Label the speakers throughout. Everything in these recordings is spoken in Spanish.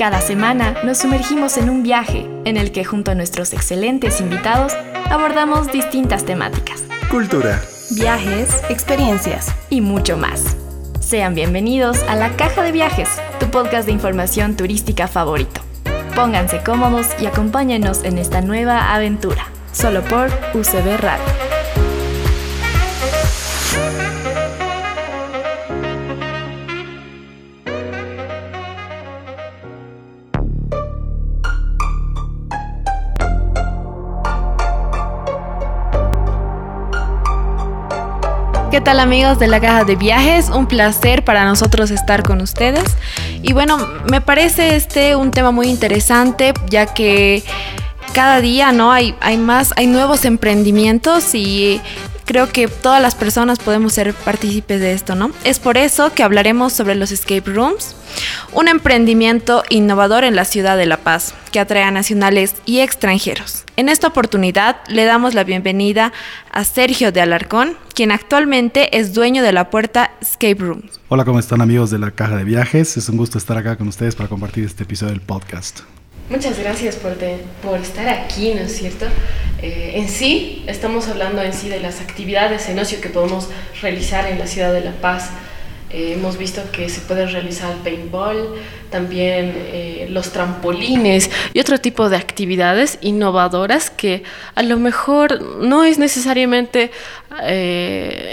Speaker 1: Cada semana nos sumergimos en un viaje en el que junto a nuestros excelentes invitados abordamos distintas temáticas.
Speaker 2: Cultura,
Speaker 1: Viajes, experiencias y mucho más. Sean bienvenidos a La Caja de Viajes, tu podcast de información turística favorito. Pónganse cómodos y acompáñenos en esta nueva aventura, solo por UCB Radio. ¿Qué tal amigos de la caja de viajes? Un placer para nosotros estar con ustedes. Y bueno, me parece este un tema muy interesante ya que cada día no hay, hay más, hay nuevos emprendimientos y creo que todas las personas podemos ser partícipes de esto, ¿no? Es por eso que hablaremos sobre los escape rooms, un emprendimiento innovador en la ciudad de La Paz que atrae a nacionales y extranjeros. En esta oportunidad le damos la bienvenida a Sergio de Alarcón, quien actualmente es dueño de la puerta Escape Rooms.
Speaker 2: Hola, ¿cómo están amigos de la Caja de Viajes? Es un gusto estar acá con ustedes para compartir este episodio del podcast.
Speaker 3: Muchas gracias por, estar aquí, ¿no es cierto? Eh, en sí, estamos hablando en sí de las actividades en ocio que podemos realizar en la ciudad de La Paz. Eh, hemos visto que se puede realizar paintball, también eh, los trampolines y otro tipo de actividades innovadoras que a lo mejor no es necesariamente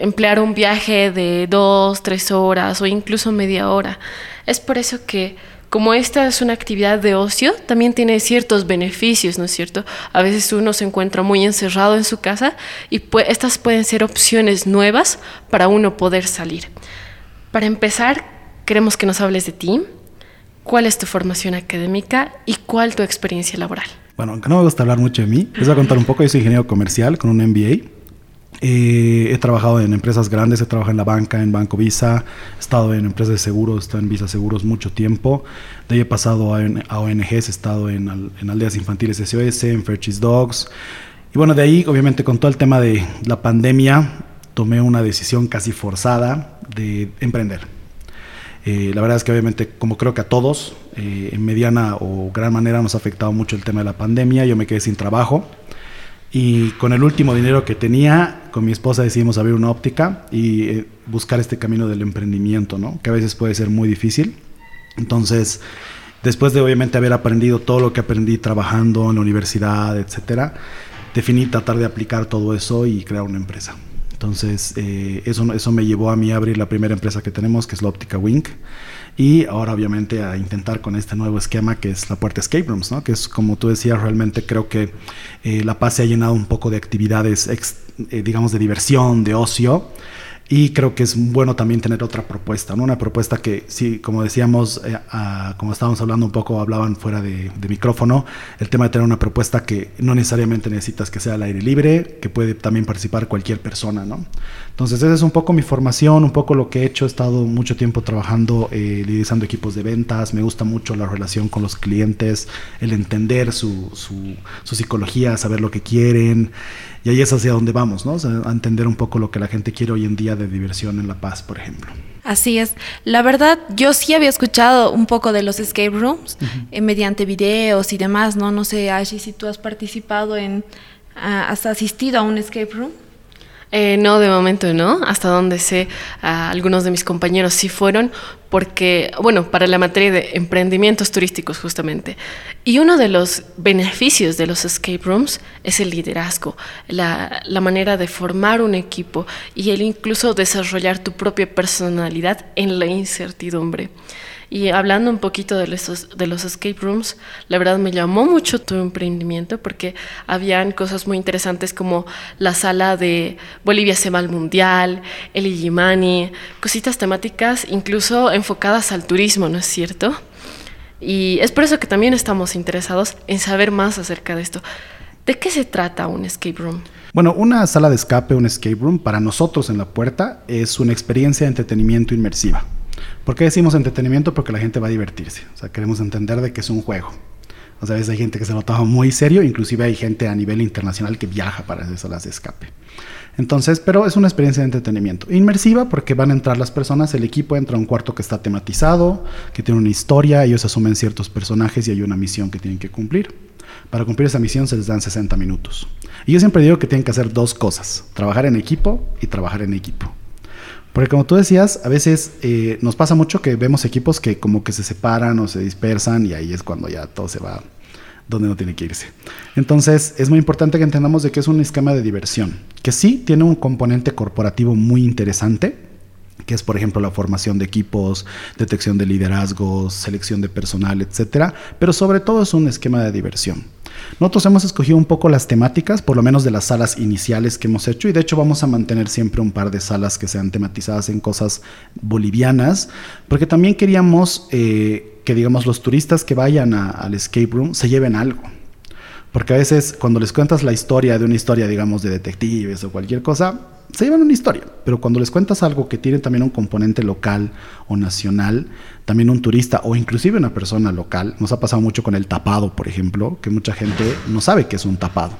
Speaker 3: emplear un viaje de dos, tres horas o incluso media hora. Es por eso que como esta es una actividad de ocio, también tiene ciertos beneficios, ¿no es cierto? A veces uno se encuentra muy encerrado en su casa y estas pueden ser opciones nuevas para uno poder salir. Para empezar, queremos que nos hables de ti, cuál es tu formación académica y cuál tu experiencia laboral.
Speaker 2: Bueno, aunque no me gusta hablar mucho de mí, les voy a contar un poco. Yo soy ingeniero comercial con un MBA eh, he trabajado en empresas grandes, he trabajado en la banca, en Banco Visa, he estado en empresas de seguros, he estado en Visa Seguros mucho tiempo. De ahí he pasado a, ONGs, he estado en, aldeas infantiles SOS, en Fairchild Dogs. Y bueno, de ahí, obviamente, con todo el tema de la pandemia, tomé una decisión casi forzada de emprender. Eh, la verdad es que obviamente, como creo que a todos, eh, en mediana o gran manera nos ha afectado mucho el tema de la pandemia. Yo me quedé sin trabajo. Y con el último dinero que tenía, con mi esposa decidimos abrir una óptica y eh, buscar este camino del emprendimiento, ¿no? Que a veces puede ser muy difícil. Entonces, después de obviamente haber aprendido todo lo que aprendí trabajando en la universidad, etcétera, definí tratar de aplicar todo eso y crear una empresa. Entonces, eh, eso, eso me llevó a mí a abrir la primera empresa que tenemos, que es la óptica Wink y ahora obviamente a intentar con este nuevo esquema que es la puerta Escape Rooms, ¿no? que es como tú decías, realmente creo que eh, La Paz se ha llenado un poco de actividades, eh, digamos, de diversión, de ocio. Y creo que es bueno también tener otra propuesta, ¿no? Una propuesta que, sí, como decíamos, eh, como estábamos hablando un poco, hablaban fuera de, de, micrófono, el tema de tener una propuesta que no necesariamente necesitas que sea al aire libre, que puede también participar cualquier persona, ¿no? Entonces, esa es un poco mi formación, un poco lo que he hecho. He estado mucho tiempo trabajando, eh, liderizando equipos de ventas. Me gusta mucho la relación con los clientes, el entender su, su, su psicología, saber lo que quieren. Y ahí es hacia donde vamos, ¿no? a entender un poco lo que la gente quiere hoy en día de diversión en La Paz, por ejemplo.
Speaker 1: Así es. La verdad, yo sí había escuchado un poco de los escape rooms eh, mediante videos y demás, ¿no? No sé, Ashi, si tú has participado en, ah, has asistido a un escape room.
Speaker 3: Eh, no, de momento no. Hasta donde sé, algunos de mis compañeros sí fueron, porque, bueno, para la materia de emprendimientos turísticos justamente. Y uno de los beneficios de los escape rooms es el liderazgo, la, la manera de formar un equipo y el incluso desarrollar tu propia personalidad en la incertidumbre. Y hablando un poquito de los, de los escape rooms, la verdad me llamó mucho tu emprendimiento porque habían cosas muy interesantes como la sala de Bolivia se va al mundial, el Illimani, cositas temáticas incluso enfocadas al turismo, ¿no es cierto? Y es por eso que también estamos interesados en saber más acerca de esto. ¿De qué se trata un escape room?
Speaker 2: Bueno, una sala de escape, un escape room, para nosotros en la puerta es una experiencia de entretenimiento inmersiva. ¿Por qué decimos entretenimiento? Porque la gente va a divertirse. O sea, queremos entender de que es un juego. O sea, a veces hay gente que se lo toma muy serio, inclusive hay gente a nivel internacional que viaja para esas salas de escape. Entonces, pero es una experiencia de entretenimiento. Inmersiva porque van a entrar las personas, el equipo entra a un cuarto que está tematizado, que tiene una historia, ellos asumen ciertos personajes y hay una misión que tienen que cumplir. Para cumplir esa misión se les dan 60 minutos. Y yo siempre digo que tienen que hacer dos cosas, trabajar en equipo y trabajar en equipo. Porque como tú decías, a veces eh, nos pasa mucho que vemos equipos que como que se separan o se dispersan y ahí es cuando ya todo se va donde no tiene que irse. Entonces, es muy importante que entendamos de que es un esquema de diversión, que sí tiene un componente corporativo muy interesante, que es por ejemplo la formación de equipos, detección de liderazgos, selección de personal, etcétera, pero sobre todo es un esquema de diversión. Nosotros hemos escogido un poco las temáticas, por lo menos de las salas iniciales que hemos hecho, y de hecho vamos a mantener siempre un par de salas que sean tematizadas en cosas bolivianas, porque también queríamos eh, que digamos los turistas que vayan al escape room se lleven algo. Porque a veces cuando les cuentas la historia de una historia, digamos, de detectives o cualquier cosa, se llevan una historia. Pero cuando les cuentas algo que tiene también un componente local o nacional, también un turista o inclusive una persona local, nos ha pasado mucho con el tapado, por ejemplo, que mucha gente no sabe que es un tapado.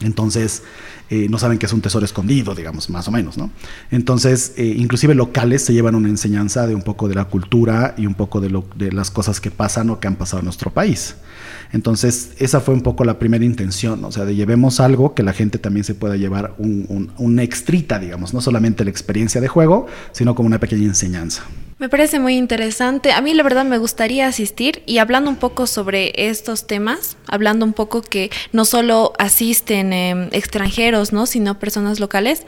Speaker 2: Entonces, eh, no saben que es un tesoro escondido, digamos, más o menos, ¿no? Entonces, eh, inclusive locales se llevan una enseñanza de un poco de la cultura y un poco de, lo, de, las cosas que pasan o que han pasado en nuestro país. Entonces, esa fue un poco la primera intención, o sea, de llevemos algo que la gente también se pueda llevar un, un, extrita, digamos, no solamente la experiencia de juego, sino como una pequeña enseñanza.
Speaker 1: Me parece muy interesante. A mí la verdad me gustaría asistir y hablando un poco sobre estos temas, hablando un poco que no solo asisten eh, extranjeros, ¿no? sino personas locales,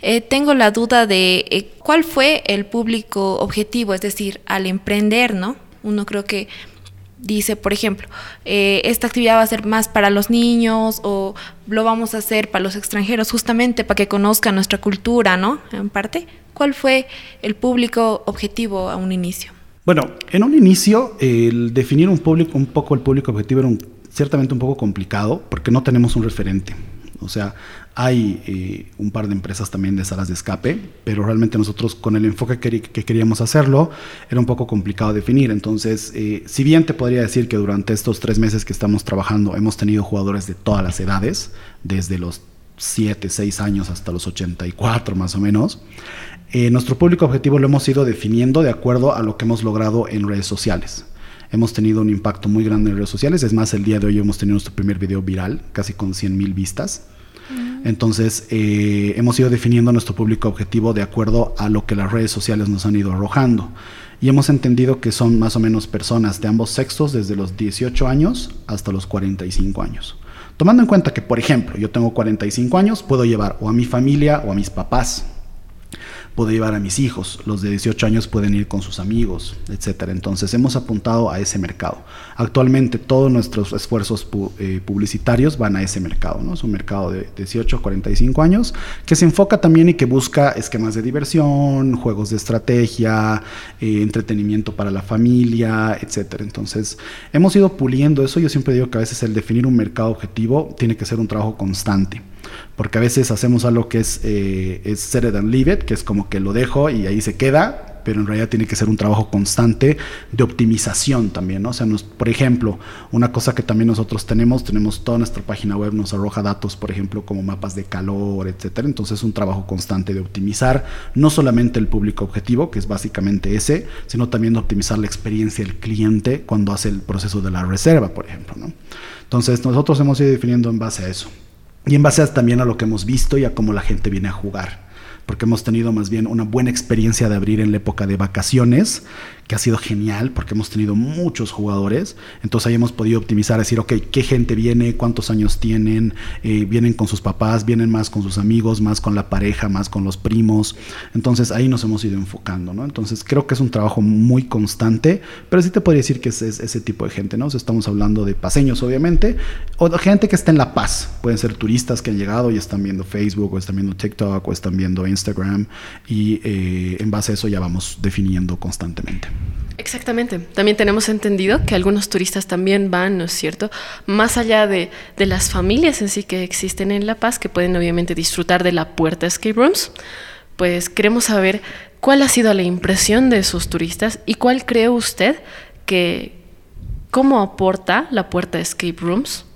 Speaker 1: eh, tengo la duda de eh, cuál fue el público objetivo, es decir, al emprender, ¿no? Uno creo que dice, por ejemplo, eh, esta actividad va a ser más para los niños o lo vamos a hacer para los extranjeros, justamente para que conozcan nuestra cultura, ¿no? En parte, ¿cuál fue el público objetivo a un inicio?
Speaker 2: Bueno, en un inicio, el definir un, público, un poco el público objetivo era ciertamente un poco complicado porque no tenemos un referente. O sea, hay eh, un par de empresas también de salas de escape, pero realmente nosotros con el enfoque que, queríamos hacerlo era un poco complicado definir. Entonces, eh, si bien te podría decir que durante estos tres meses que estamos trabajando hemos tenido jugadores de todas las edades, desde los 7, 6 años hasta los 84 más o menos, eh, nuestro público objetivo lo hemos ido definiendo de acuerdo a lo que hemos logrado en redes sociales hemos tenido un impacto muy grande en redes sociales. Es más, el día de hoy hemos tenido nuestro primer video viral, casi con 100 mil vistas. Entonces, eh, hemos ido definiendo nuestro público objetivo de acuerdo a lo que las redes sociales nos han ido arrojando. Y hemos entendido que son más o menos personas de ambos sexos, desde los 18 años hasta los 45 años. Tomando en cuenta que, por ejemplo, yo tengo 45 años, puedo llevar o a mi familia o a mis papás puedo llevar a mis hijos, los de 18 años pueden ir con sus amigos, etcétera. Entonces hemos apuntado a ese mercado. Actualmente todos nuestros esfuerzos eh, publicitarios van a ese mercado, ¿no? Es un mercado de 18 a 45 años que se enfoca también y que busca esquemas de diversión, juegos de estrategia, eh, entretenimiento para la familia, etcétera. Entonces hemos ido puliendo eso. Yo siempre digo que a veces el definir un mercado objetivo tiene que ser un trabajo constante porque a veces hacemos algo que es, eh, es set it and leave it, que es como que lo dejo y ahí se queda, pero en realidad tiene que ser un trabajo constante de optimización también. O sea, por ejemplo, una cosa que también nosotros tenemos, tenemos toda nuestra página web, nos arroja datos, por ejemplo, como mapas de calor, etcétera. Entonces es un trabajo constante de optimizar no solamente el público objetivo, que es básicamente ese, sino también de optimizar la experiencia del cliente cuando hace el proceso de la reserva, por ejemplo, ¿no? Entonces nosotros hemos ido definiendo en base a eso. Y en base también a lo que hemos visto y a cómo la gente viene a jugar porque hemos tenido más bien una buena experiencia de abrir en la época de vacaciones, que ha sido genial, porque hemos tenido muchos jugadores, entonces ahí hemos podido optimizar, decir, ok, ¿qué gente viene? ¿Cuántos años tienen? Eh, ¿Vienen con sus papás? ¿Vienen más con sus amigos? ¿Más con la pareja? ¿Más con los primos? Entonces ahí nos hemos ido enfocando, ¿no? Entonces creo que es un trabajo muy constante, pero sí te podría decir que es, ese tipo de gente, ¿no? estamos hablando de paseños, obviamente, o gente que está en La Paz, pueden ser turistas que han llegado y están viendo Facebook, o están viendo TikTok, o están viendo Instagram y eh, en base a eso ya vamos definiendo constantemente.
Speaker 3: Exactamente. También tenemos entendido que algunos turistas también van, ¿no es cierto? Más allá de, de, las familias en sí que existen en La Paz, que pueden obviamente disfrutar de la puerta Escape Rooms, pues queremos saber cuál ha sido la impresión de sus turistas y cuál cree usted que, cómo aporta la puerta Escape Rooms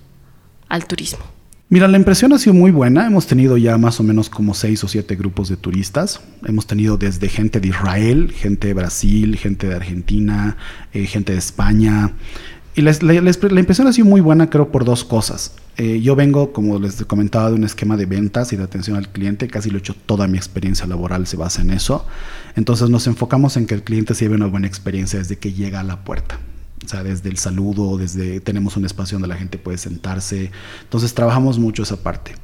Speaker 3: al turismo.
Speaker 2: Mira, la impresión ha sido muy buena. Hemos tenido ya más o menos como seis o siete grupos de turistas. Hemos tenido desde gente de Israel, gente de Brasil, gente de Argentina, eh, gente de España. Y la, impresión ha sido muy buena, creo, por dos cosas. Eh, yo vengo, como les comentaba, de un esquema de ventas y de atención al cliente. Casi lo he hecho toda mi experiencia laboral se basa en eso. Entonces nos enfocamos en que el cliente se lleve una buena experiencia desde que llega a la puerta. O sea, desde el saludo, desde tenemos un espacio donde la gente puede sentarse. Entonces trabajamos mucho esa parte.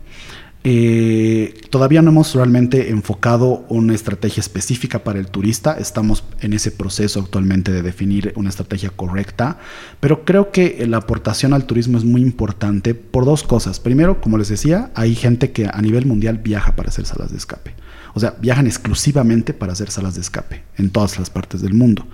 Speaker 2: Eh, todavía no hemos realmente enfocado una estrategia específica para el turista. Estamos en ese proceso actualmente de definir una estrategia correcta. Pero creo que la aportación al turismo es muy importante por dos cosas. Primero, como les decía, hay gente que a nivel mundial viaja para hacer salas de escape. O sea, viajan exclusivamente para hacer salas de escape en todas las partes del mundo.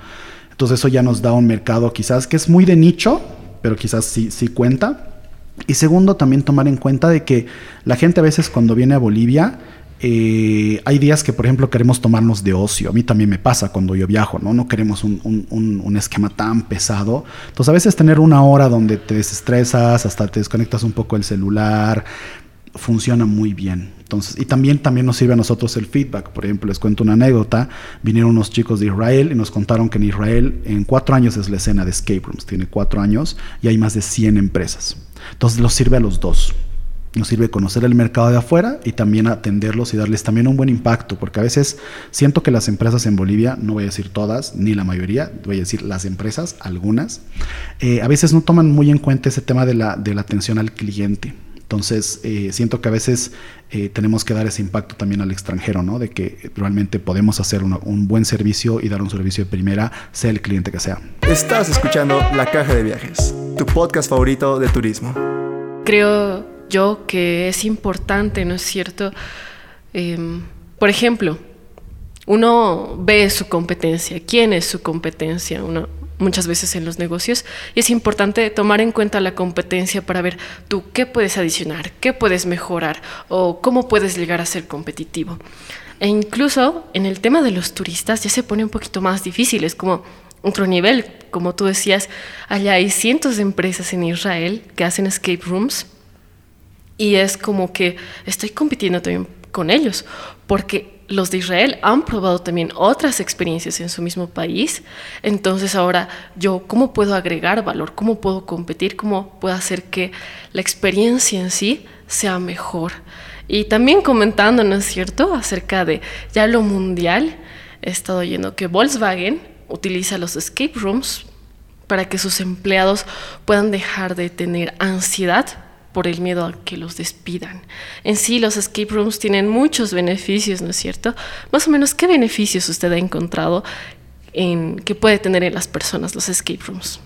Speaker 2: Entonces eso ya nos da un mercado quizás que es muy de nicho, pero quizás sí, sí cuenta. Y segundo, también tomar en cuenta de que la gente a veces cuando viene a Bolivia, eh, hay días que, por ejemplo, queremos tomarnos de ocio. A mí también me pasa cuando yo viajo, ¿no? No queremos un, un, un, esquema tan pesado. Entonces, a veces tener una hora donde te desestresas, hasta te desconectas un poco el celular, funciona muy bien. Entonces, y también, también nos sirve a nosotros el feedback. Por ejemplo, les cuento una anécdota. Vinieron unos chicos de Israel y nos contaron que en Israel en cuatro años es la escena de escape rooms. Tiene cuatro años y hay más de 100 empresas. Entonces, nos sirve a los dos. Nos sirve conocer el mercado de afuera y también atenderlos y darles también un buen impacto, porque a veces siento que las empresas en Bolivia, no voy a decir todas, ni la mayoría, voy a decir las empresas, algunas, eh, a veces no toman muy en cuenta ese tema de la, de la atención al cliente. Entonces, eh, siento que a veces eh, tenemos que dar ese impacto también al extranjero, ¿no? De que realmente podemos hacer un buen servicio y dar un servicio de primera, sea el cliente que sea.
Speaker 4: Estás escuchando La Caja de Viajes, tu podcast favorito de turismo.
Speaker 3: Creo yo que es importante, ¿no es cierto? Em, por ejemplo, uno ve su competencia, quién es su competencia, uno muchas veces en los negocios y es importante tomar en cuenta la competencia para ver tú qué puedes adicionar, qué puedes mejorar o cómo puedes llegar a ser competitivo. E incluso en el tema de los turistas ya se pone un poquito más difícil, es como otro nivel, como tú decías, allá hay cientos de empresas en Israel que hacen escape rooms y es como que estoy compitiendo también con ellos, porque los de Israel han probado también otras experiencias en su mismo país. Entonces ahora yo, ¿cómo puedo agregar valor? ¿Cómo puedo competir? ¿Cómo puedo hacer que la experiencia en sí sea mejor? Y también comentando, ¿no es cierto?, acerca de ya lo mundial, he estado oyendo que Volkswagen utiliza los escape rooms para que sus empleados puedan dejar de tener ansiedad por el miedo a que los despidan. En sí, los escape rooms tienen muchos beneficios, ¿no es cierto? Más o menos, ¿qué beneficios usted ha encontrado en, que puede tener en las personas los escape rooms?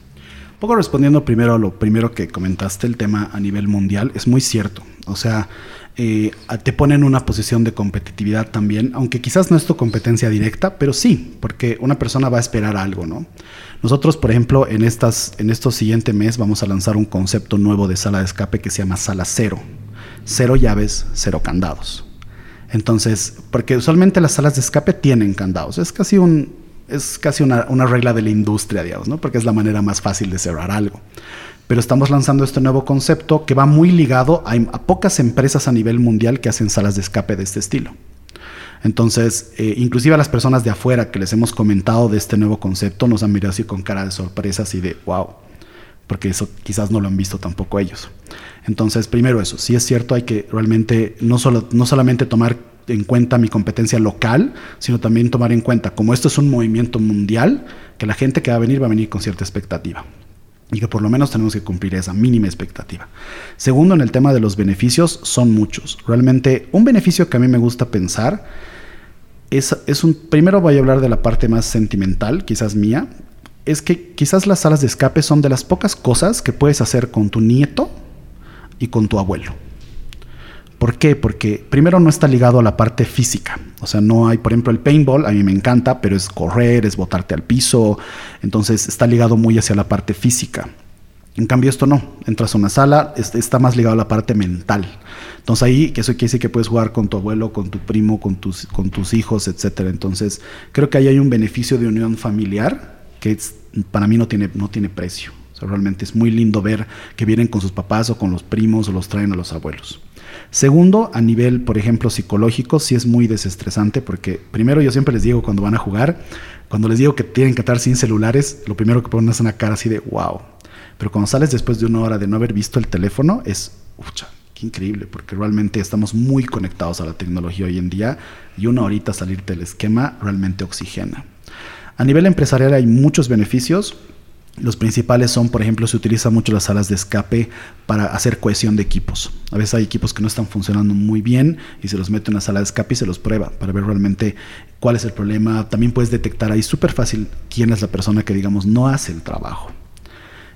Speaker 2: Un poco respondiendo primero a lo primero que comentaste, el tema a nivel mundial, es muy cierto. O sea, eh, te pone en una posición de competitividad también, aunque quizás no es tu competencia directa, pero sí, porque una persona va a esperar algo, ¿no? Nosotros, por ejemplo, en, estas, en estos siguiente mes vamos a lanzar un concepto nuevo de sala de escape que se llama sala cero. Cero llaves, cero candados. Entonces, porque usualmente las salas de escape tienen candados. Es casi, un, es casi una, una regla de la industria, digamos, ¿no? Porque es la manera más fácil de cerrar algo. Pero estamos lanzando este nuevo concepto que va muy ligado a, a pocas empresas a nivel mundial que hacen salas de escape de este estilo. Entonces, eh, inclusive a las personas de afuera que les hemos comentado de este nuevo concepto nos han mirado así con cara de sorpresas y de wow, porque eso quizás no lo han visto tampoco ellos. Entonces, primero eso, sí es cierto, hay que realmente no, solo, no solamente tomar en cuenta mi competencia local, sino también tomar en cuenta, como esto es un movimiento mundial, que la gente que va a venir va a venir con cierta expectativa y que por lo menos tenemos que cumplir esa mínima expectativa. Segundo, en el tema de los beneficios, son muchos. Realmente, un beneficio que a mí me gusta pensar es, un, primero voy a hablar de la parte más sentimental, quizás mía, es que quizás las salas de escape son de las pocas cosas que puedes hacer con tu nieto y con tu abuelo. ¿Por qué? Porque primero no está ligado a la parte física. O sea, no hay, por ejemplo, el paintball, a mí me encanta, pero es correr, es botarte al piso. Entonces está ligado muy hacia la parte física. En cambio, esto no. Entras a una sala, está más ligado a la parte mental. Entonces ahí, que eso quiere decir que puedes jugar con tu abuelo, con tu primo, con tus, con tus hijos, etc. Entonces, creo que ahí hay un beneficio de unión familiar que para mí no tiene, no tiene precio. Realmente es muy lindo ver que vienen con sus papás o con los primos o los traen a los abuelos. Segundo, a nivel, por ejemplo, psicológico, sí es muy desestresante porque primero yo siempre les digo cuando van a jugar, cuando les digo que tienen que estar sin celulares, lo primero que ponen es una cara así de wow. Pero cuando sales después de una hora de no haber visto el teléfono, es, ucha, qué increíble, porque realmente estamos muy conectados a la tecnología hoy en día y una horita salirte del esquema realmente oxigena. A nivel empresarial hay muchos beneficios. Los principales son, por ejemplo, se utilizan mucho las salas de escape para hacer cohesión de equipos. A veces hay equipos que no están funcionando muy bien y se los mete en una sala de escape y se los prueba para ver realmente cuál es el problema. También puedes detectar ahí súper fácil quién es la persona que, digamos, no hace el trabajo.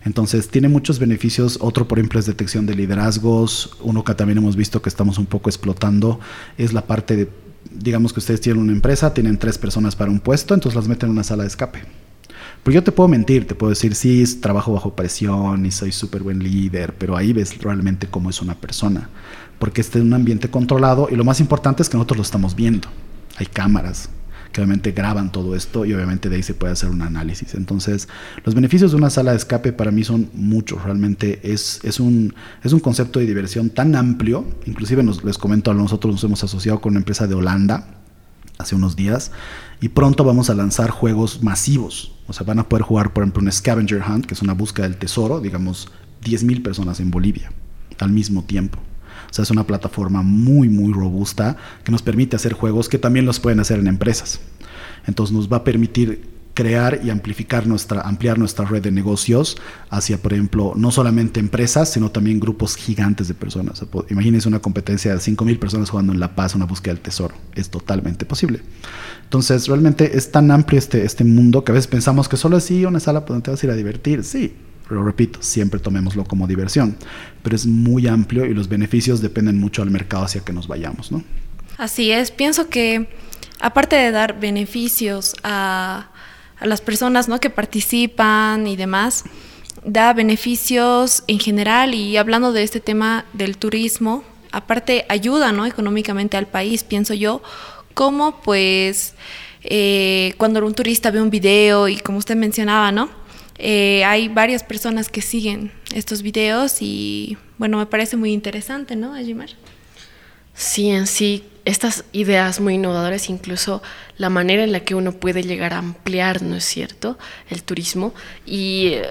Speaker 2: Entonces, tiene muchos beneficios. Otro, por ejemplo, es detección de liderazgos. Uno que también hemos visto que estamos un poco explotando es la parte de, digamos que ustedes tienen una empresa, tienen tres personas para un puesto, entonces las meten en una sala de escape porque yo te puedo mentir, te puedo decir, sí, trabajo bajo presión y soy súper buen líder, pero ahí ves realmente cómo es una persona. Porque está en un ambiente controlado y lo más importante es que nosotros lo estamos viendo. Hay cámaras que obviamente graban todo esto y obviamente de ahí se puede hacer un análisis. Entonces, los beneficios de una sala de escape para mí son muchos. Realmente es, es, un, es un concepto de diversión tan amplio. Inclusive nos, les comento, nosotros nos hemos asociado con una empresa de Holanda hace unos días y pronto vamos a lanzar juegos masivos. O sea, van a poder jugar, por ejemplo, un scavenger hunt, que es una búsqueda del tesoro, digamos, 10.000 personas en Bolivia al mismo tiempo. O sea, es una plataforma muy, muy robusta que nos permite hacer juegos que también los pueden hacer en empresas. Entonces nos va a permitir crear y amplificar nuestra, ampliar nuestra red de negocios hacia, por ejemplo, no solamente empresas, sino también grupos gigantes de personas. Imagínense una competencia de 5.000 personas jugando en La Paz, una búsqueda del tesoro. Es totalmente posible. Entonces, realmente es tan amplio este, este mundo que a veces pensamos que solo así una sala donde te vas a ir a divertir. Sí, lo repito, siempre tomémoslo como diversión. Pero es muy amplio y los beneficios dependen mucho del mercado hacia que nos vayamos, ¿no?
Speaker 1: Así es. Pienso que aparte de dar beneficios a a las personas ¿no? que participan y demás, da beneficios en general y hablando de este tema del turismo, aparte ayuda ¿no? económicamente al país, pienso yo, como pues eh, cuando un turista ve un video y como usted mencionaba, ¿no? Eh, hay varias personas que siguen estos videos y bueno, me parece muy interesante, ¿no, Ajimar?
Speaker 3: Sí, en sí, estas ideas muy innovadoras, incluso la manera en la que uno puede llegar a ampliar, ¿no es cierto?, el turismo y eh,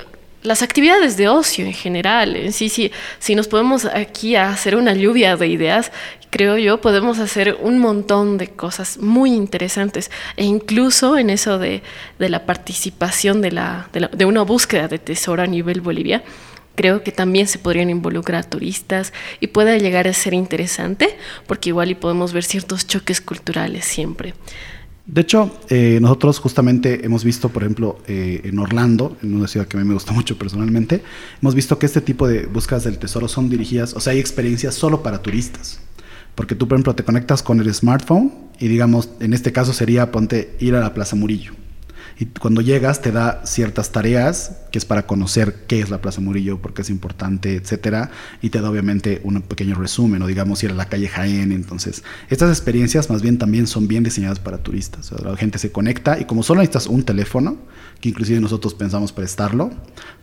Speaker 3: las actividades de ocio en general. En sí, sí, si nos podemos aquí hacer una lluvia de ideas, creo yo, podemos hacer un montón de cosas muy interesantes. E incluso en eso de, la participación de, la, de una búsqueda de tesoro a nivel Bolivia, creo que también se podrían involucrar turistas y puede llegar a ser interesante porque igual y podemos ver ciertos choques culturales siempre.
Speaker 2: De hecho, eh, nosotros justamente hemos visto, por ejemplo, eh, en Orlando, en una ciudad que a mí me gusta mucho personalmente, hemos visto que este tipo de búsquedas del tesoro son dirigidas, o sea, hay experiencias solo para turistas. Porque tú, por ejemplo, te conectas con el smartphone y digamos, en este caso sería, ponte, ir a la Plaza Murillo y cuando llegas te da ciertas tareas que es para conocer qué es la Plaza Murillo, por qué es importante, etcétera, y te da obviamente un pequeño resumen o digamos ir a la calle Jaén. Entonces, estas experiencias más bien también son bien diseñadas para turistas. la gente se conecta y como solo necesitas un teléfono, que inclusive nosotros pensamos prestarlo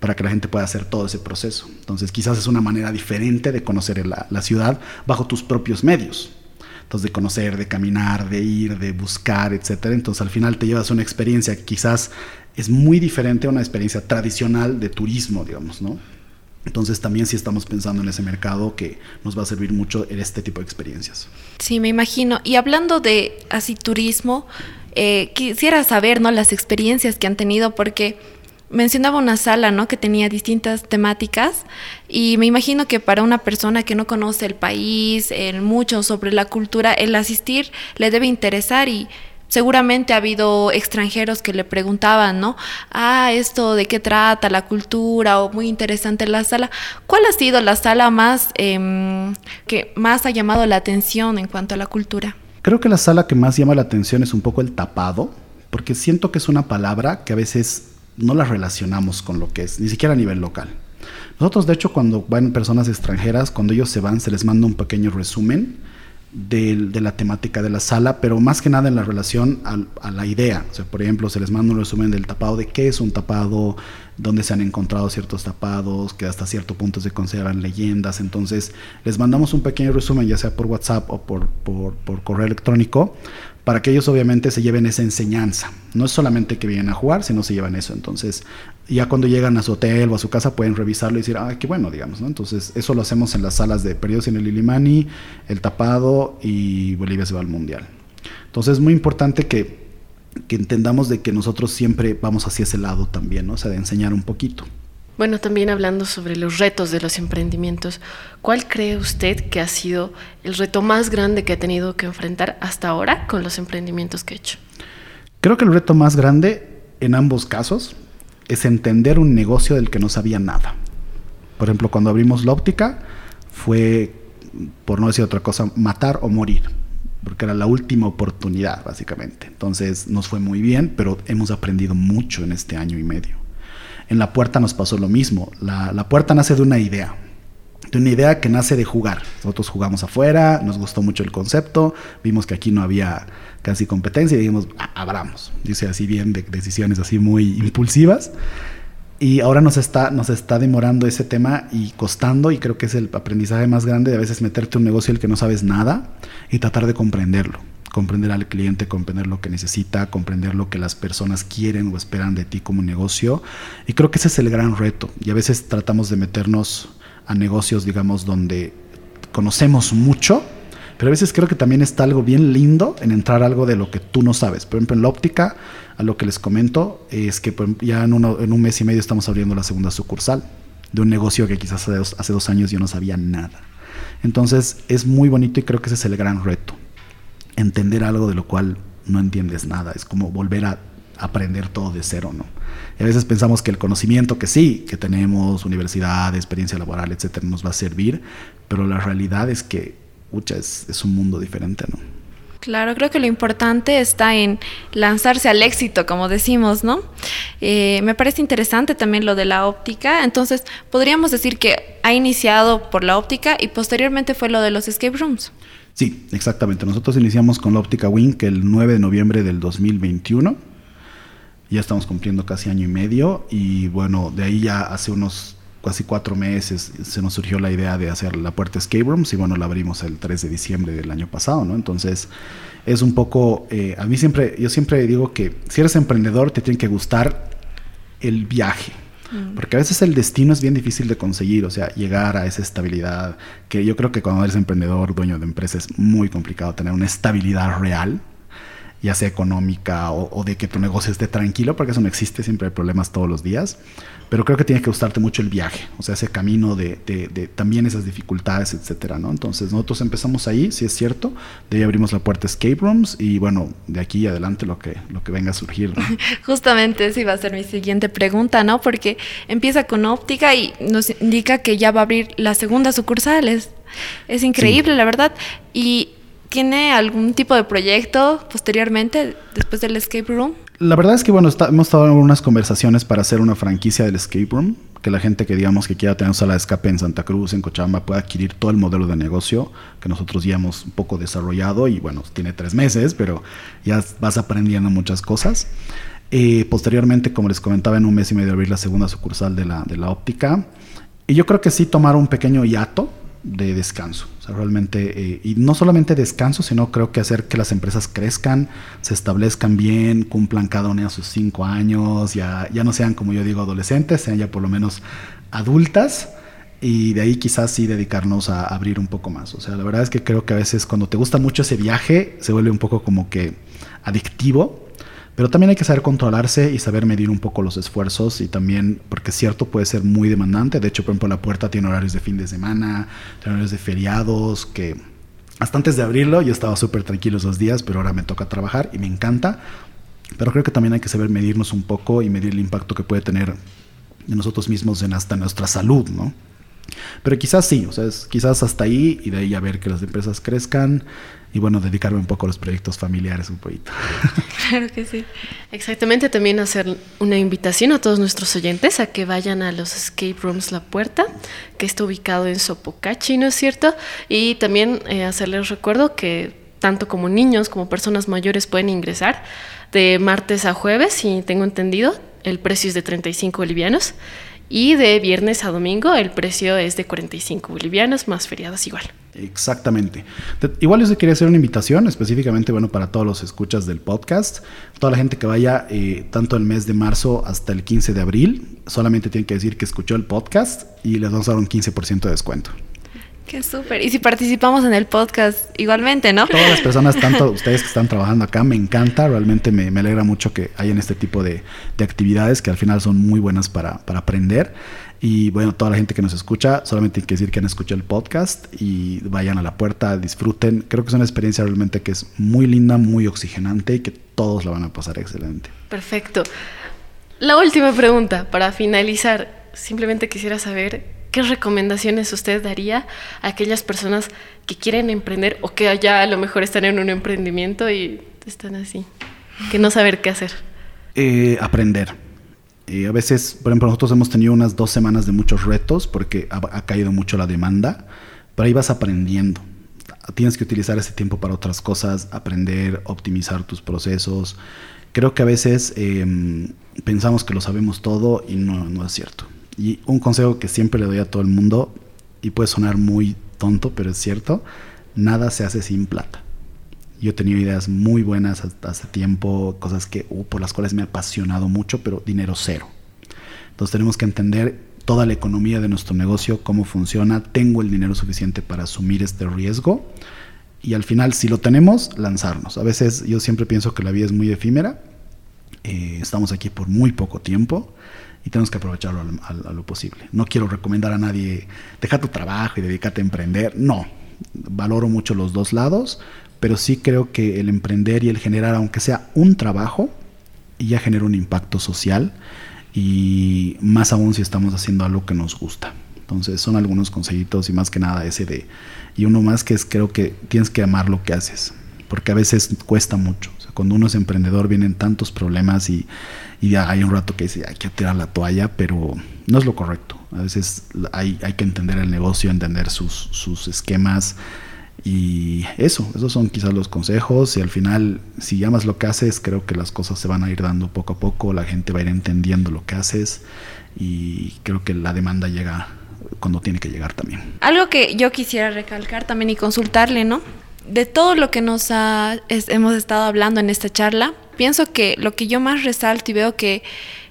Speaker 2: para que la gente pueda hacer todo ese proceso. Entonces, quizás es una manera diferente de conocer la, la ciudad bajo tus propios medios de conocer, de caminar, de ir, de buscar, etcétera. Entonces al final te llevas una experiencia que quizás es muy diferente a una experiencia tradicional de turismo, digamos, ¿no? Entonces también sí estamos pensando en ese mercado que nos va a servir mucho en este tipo de experiencias.
Speaker 1: Sí, me imagino. Y hablando de así turismo, eh, quisiera saber, ¿no? Las experiencias que han tenido porque mencionaba una sala, ¿no? Que tenía distintas temáticas y me imagino que para una persona que no conoce el país, el mucho sobre la cultura, el asistir le debe interesar y seguramente ha habido extranjeros que le preguntaban, ¿no? Ah, esto de qué trata la cultura o muy interesante la sala. ¿Cuál ha sido la sala más em, que más ha llamado la atención en cuanto a la cultura?
Speaker 2: Creo que la sala que más llama la atención es un poco el tapado, porque siento que es una palabra que a veces no las relacionamos con lo que es, ni siquiera a nivel local. Nosotros, de hecho, cuando van personas extranjeras, cuando ellos se van, se les manda un pequeño resumen de, la temática de la sala, pero más que nada en la relación a, la idea. Por ejemplo, se les manda un resumen del tapado, de qué es un tapado, dónde se han encontrado ciertos tapados, que hasta cierto punto se consideran leyendas. Entonces, les mandamos un pequeño resumen, ya sea por WhatsApp o por correo electrónico, para que ellos obviamente se lleven esa enseñanza. No es solamente que vienen a jugar, sino se llevan eso. Entonces, ya cuando llegan a su hotel o a su casa pueden revisarlo y decir, ah, qué bueno, digamos, ¿no? Entonces, eso lo hacemos en las salas de periodos en el Ilimani, el tapado y Bolivia se va al Mundial. Entonces, es muy importante que, que entendamos de que nosotros siempre vamos hacia ese lado también, ¿no? O sea, de enseñar un poquito.
Speaker 3: Bueno, también hablando sobre los retos de los emprendimientos, ¿cuál cree usted que ha sido el reto más grande que ha tenido que enfrentar hasta ahora con los emprendimientos que ha hecho?
Speaker 2: Creo que el reto más grande en ambos casos es entender un negocio del que no sabía nada. Por ejemplo, cuando abrimos la óptica fue, por no decir otra cosa, matar o morir, porque era la última oportunidad, básicamente. Entonces nos fue muy bien, pero hemos aprendido mucho en este año y medio. En la puerta nos pasó lo mismo. La, puerta nace de una idea, de una idea que nace de jugar. Nosotros jugamos afuera, nos gustó mucho el concepto, vimos que aquí no había casi competencia y dijimos, ah, abramos. Dice así bien de decisiones así muy impulsivas. Y ahora nos está, nos está demorando ese tema y costando, y creo que es el aprendizaje más grande de a veces meterte un negocio el que no sabes nada y tratar de comprenderlo comprender al cliente, comprender lo que necesita, comprender lo que las personas quieren o esperan de ti como negocio. Y creo que ese es el gran reto. Y a veces tratamos de meternos a negocios, digamos, donde conocemos mucho, pero a veces creo que también está algo bien lindo en entrar algo de lo que tú no sabes. Por ejemplo, en la óptica, a lo que les comento, es que ya en, un mes y medio estamos abriendo la segunda sucursal de un negocio que quizás hace dos, hace dos años yo no sabía nada. Entonces es muy bonito y creo que ese es el gran reto entender algo de lo cual no entiendes nada. Es como volver a aprender todo de cero, ¿no? Y a veces pensamos que el conocimiento que sí, que tenemos, universidad, experiencia laboral, etcétera, nos va a servir, pero la realidad es que, ucha, es, es un mundo diferente, ¿no?
Speaker 1: Claro, creo que lo importante está en lanzarse al éxito, como decimos, ¿no? Eh, me parece interesante también lo de la óptica. Entonces, podríamos decir que ha iniciado por la óptica y posteriormente fue lo de los escape rooms.
Speaker 2: Sí, exactamente. Nosotros iniciamos con la óptica Wink el 9 de noviembre del 2021. Ya estamos cumpliendo casi año y medio y bueno, de ahí ya hace unos casi cuatro meses se nos surgió la idea de hacer la puerta Escape Rooms y bueno, la abrimos el 3 de diciembre del año pasado, ¿no? Entonces es un poco, eh, a mí siempre, yo siempre digo que si eres emprendedor te tiene que gustar el viaje, Mm. Porque a veces el destino es bien difícil de conseguir, o sea, llegar a esa estabilidad, que yo creo que cuando eres emprendedor, dueño de empresa, es muy complicado tener una estabilidad real, ya sea económica o, de que tu negocio esté tranquilo, porque eso no existe, siempre hay problemas todos los días pero creo que tiene que gustarte mucho el viaje, o sea, ese camino de, también esas dificultades, etcétera, ¿no? Entonces nosotros empezamos ahí, si es cierto, de ahí abrimos la puerta Escape Rooms y bueno, de aquí adelante lo que, lo que venga a surgir.
Speaker 1: Justamente esa iba a ser mi siguiente pregunta, ¿no? Porque empieza con óptica y nos indica que ya va a abrir la segunda sucursal, es, increíble, la verdad. Y ¿Tiene algún tipo de proyecto posteriormente, después del escape room?
Speaker 2: La verdad es que, bueno, hemos estado en unas conversaciones para hacer una franquicia del escape room, que la gente que digamos que quiera tener sala de escape en Santa Cruz, en Cochabamba, pueda adquirir todo el modelo de negocio que nosotros ya hemos un poco desarrollado y, bueno, tiene tres meses, pero ya vas aprendiendo muchas cosas. Eh, posteriormente, como les comentaba, en un mes y medio abrir la segunda sucursal de la, de la óptica. Y yo creo que sí tomar un pequeño hiato de descanso. O sea, realmente, eh, y no solamente descanso, sino creo que hacer que las empresas crezcan, se establezcan bien, cumplan cada una de sus cinco años, ya, ya no sean, como yo digo, adolescentes, sean ya por lo menos adultas. Y de ahí quizás sí dedicarnos a abrir un poco más. O sea, la verdad es que creo que a veces cuando te gusta mucho ese viaje, se vuelve un poco como que adictivo pero también hay que saber controlarse y saber medir un poco los esfuerzos y también, porque es cierto, puede ser muy demandante. De hecho, por ejemplo, la puerta tiene horarios de fin de semana, tiene horarios de feriados, que hasta antes de abrirlo yo estaba súper tranquilo esos días, pero ahora me toca trabajar y me encanta. Pero creo que también hay que saber medirnos un poco y medir el impacto que puede tener de nosotros mismos en hasta nuestra salud, ¿no? Pero quizás sí, o sea, quizás hasta ahí y de ahí a ver que las empresas crezcan y bueno, dedicarme un poco a los proyectos familiares un poquito.
Speaker 3: Claro que sí. Exactamente, también hacer una invitación a todos nuestros oyentes a que vayan a los escape rooms La Puerta, que está ubicado en Sopocachi, ¿no es cierto? Y también eh, hacerles recuerdo que tanto como niños como personas mayores pueden ingresar de martes a jueves, si tengo entendido, el precio es de 35 bolivianos. Y de viernes a domingo el precio es de 45 bolivianos más feriados igual.
Speaker 2: Exactamente. Igual yo quería hacer una invitación específicamente, bueno, para todos los escuchas del podcast. Toda la gente que vaya eh, tanto el mes de marzo hasta el 15 de abril, solamente tienen que decir que escuchó el podcast y les vamos a dar un 15% de descuento.
Speaker 1: Qué súper. Y si participamos en el podcast igualmente, ¿no?
Speaker 2: Todas las personas, tanto ustedes que están trabajando acá, me encanta, realmente me, alegra mucho que hayan este tipo de, actividades que al final son muy buenas para, aprender. Y bueno, toda la gente que nos escucha, solamente hay que decir que han escuchado el podcast y vayan a la puerta, disfruten. Creo que es una experiencia realmente que es muy linda, muy oxigenante y que todos la van a pasar excelente.
Speaker 3: Perfecto. La última pregunta para finalizar. Simplemente quisiera saber ¿qué recomendaciones usted daría a aquellas personas que quieren emprender o que ya a lo mejor están en un emprendimiento y están así, que no saber qué hacer?
Speaker 2: Eh, aprender. A veces, por ejemplo, nosotros hemos tenido unas dos semanas de muchos retos porque ha, caído mucho la demanda, pero ahí vas aprendiendo. Tienes que utilizar ese tiempo para otras cosas, aprender, optimizar tus procesos. Creo que a veces em, pensamos que lo sabemos todo y no es cierto. Y un consejo que siempre le doy a todo el mundo, y puede sonar muy tonto, pero es cierto, nada se hace sin plata. Yo he tenido ideas muy buenas hace tiempo, cosas que, uh, por las cuales me ha apasionado mucho, pero dinero cero. Entonces tenemos que entender toda la economía de nuestro negocio, cómo funciona, tengo el dinero suficiente para asumir este riesgo y al final, si lo tenemos, lanzarnos. A veces yo siempre pienso que la vida es muy efímera, eh, estamos aquí por muy poco tiempo y tenemos que aprovecharlo a, lo posible. No quiero recomendar a nadie, deja tu trabajo y dedícate a emprender. No, valoro mucho los dos lados, pero sí creo que el emprender y el generar, aunque sea un trabajo, ya genera un impacto social y más aún si estamos haciendo algo que nos gusta. Entonces son algunos consejitos y más que nada ese de, y uno más que es creo que tienes que amar lo que haces, porque a veces cuesta mucho. Cuando uno es emprendedor vienen tantos problemas y, y hay un rato que dice hay que tirar la toalla, pero no es lo correcto. A veces hay, hay que entender el negocio, entender sus, sus esquemas y eso, esos son quizás los consejos y al final si llamas lo que haces creo que las cosas se van a ir dando poco a poco, la gente va a ir entendiendo lo que haces y creo que la demanda llega cuando tiene que llegar también.
Speaker 1: Algo que yo quisiera recalcar también y consultarle, ¿no? De todo lo que nos hemos estado hablando en esta charla, pienso que lo que yo más resalto y veo que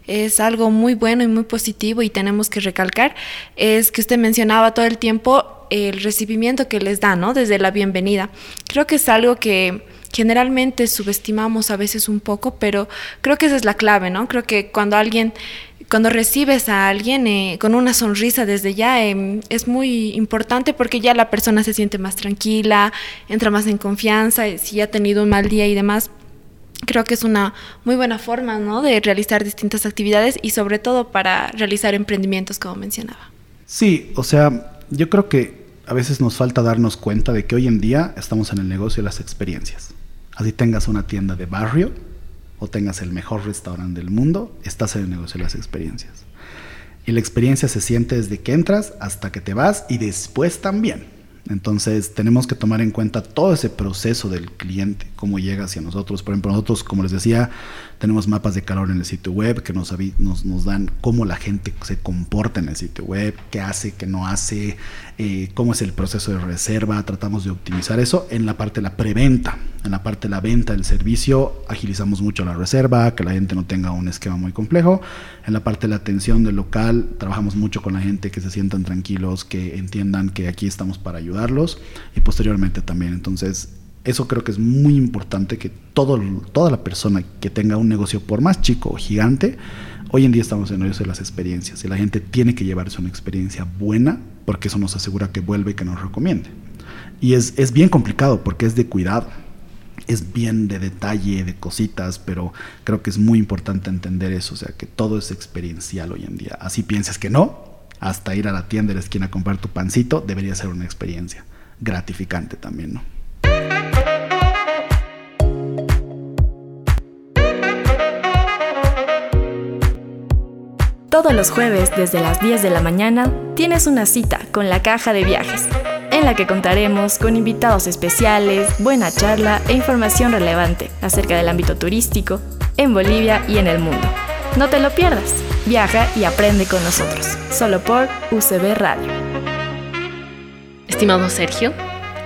Speaker 1: es algo muy bueno y muy positivo y tenemos que recalcar es que usted mencionaba todo el tiempo el recibimiento que les da, ¿no? Desde la bienvenida. Creo que es algo que generalmente subestimamos a veces un poco, pero creo que esa es la clave, ¿no? Creo que cuando alguien cuando recibes a alguien eh, con una sonrisa desde ya em, es muy importante porque ya la persona se siente más tranquila, entra más en confianza, si ha tenido un mal día y demás, creo que es una muy buena forma ¿no? de realizar distintas actividades y sobre todo para realizar emprendimientos, como mencionaba.
Speaker 2: Sí, o sea, yo creo que a veces nos falta darnos cuenta de que hoy en día estamos en el negocio de las experiencias. Así tengas una tienda de barrio o tengas el mejor restaurante del mundo, estás en el negocio de las experiencias. Y la experiencia se siente desde que entras hasta que te vas y después también. Entonces tenemos que tomar en cuenta todo ese proceso del cliente, cómo llega hacia nosotros. Por ejemplo, nosotros, como les decía, tenemos mapas de calor en el sitio web que nos, nos, dan cómo la gente se comporta en el sitio web, qué hace, qué no hace, eh, cómo es el proceso de reserva. Tratamos de optimizar eso en la parte de la preventa. En la parte de la venta del servicio agilizamos mucho la reserva, que la gente no tenga un esquema muy complejo. En la parte de la atención del local trabajamos mucho con la gente que se sientan tranquilos, que entiendan que aquí estamos para ayudarlos y posteriormente también. Entonces eso creo que es muy importante que todo, toda la persona que tenga un negocio, por más chico o gigante, hoy en día estamos en el de las experiencias y la gente tiene que llevarse una experiencia buena porque eso nos asegura que vuelve y que nos recomiende. Y es, es bien complicado porque es de cuidado, es bien de detalle, de cositas, pero creo que es muy importante entender eso, o sea, que todo es experiencial hoy en día. Así piensas que no, hasta ir a la tienda de la esquina a comprar tu pancito, debería ser una experiencia gratificante también, ¿no?
Speaker 5: Todos los jueves desde las 10 de la mañana tienes una cita con la caja de viajes, en la que contaremos con invitados especiales, buena charla e información relevante acerca del ámbito turístico en Bolivia y en el mundo. No te lo pierdas, viaja y aprende con nosotros, solo por UCB Radio.
Speaker 3: Estimado Sergio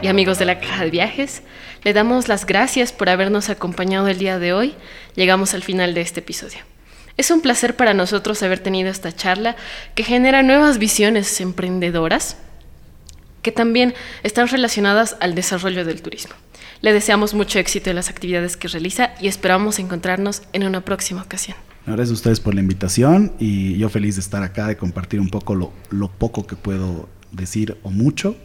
Speaker 3: y amigos de la caja de viajes, le damos las gracias por habernos acompañado el día de hoy. Llegamos al final de este episodio. Es un placer para nosotros haber tenido esta charla que genera nuevas visiones emprendedoras que también están relacionadas al desarrollo del turismo. Le deseamos mucho éxito en las actividades que realiza y esperamos encontrarnos en una próxima ocasión.
Speaker 2: Gracias a ustedes por la invitación y yo feliz de estar acá, de compartir un poco lo, lo poco que puedo decir o mucho.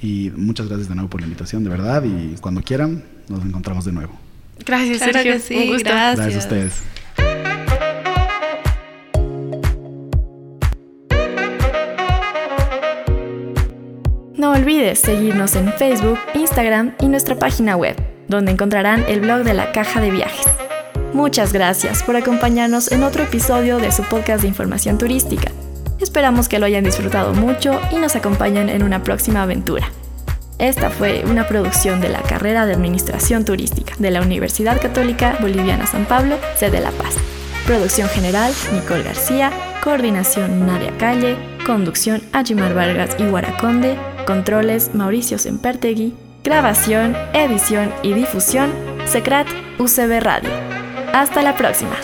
Speaker 2: Y muchas gracias de nuevo por la invitación, de verdad. Y cuando quieran, nos encontramos de nuevo.
Speaker 3: Gracias, Sergio. Un gusto.
Speaker 2: Gracias. gracias a ustedes.
Speaker 5: Olvides seguirnos en Facebook, Instagram y nuestra página web, donde encontrarán el blog de la caja de viajes. Muchas gracias por acompañarnos en otro episodio de su podcast de información turística. Esperamos que lo hayan disfrutado mucho y nos acompañen en una próxima aventura. Esta fue una producción de la carrera de Administración Turística de la Universidad Católica Boliviana San Pablo, sede La Paz. Producción general, Nicole García. Coordinación, Nadia Calle. Conducción, Ajimar Vargas y Guaraconde. Controles, Mauricio Sempertegui. Grabación, edición y difusión, Secret UCB Radio. Hasta la próxima.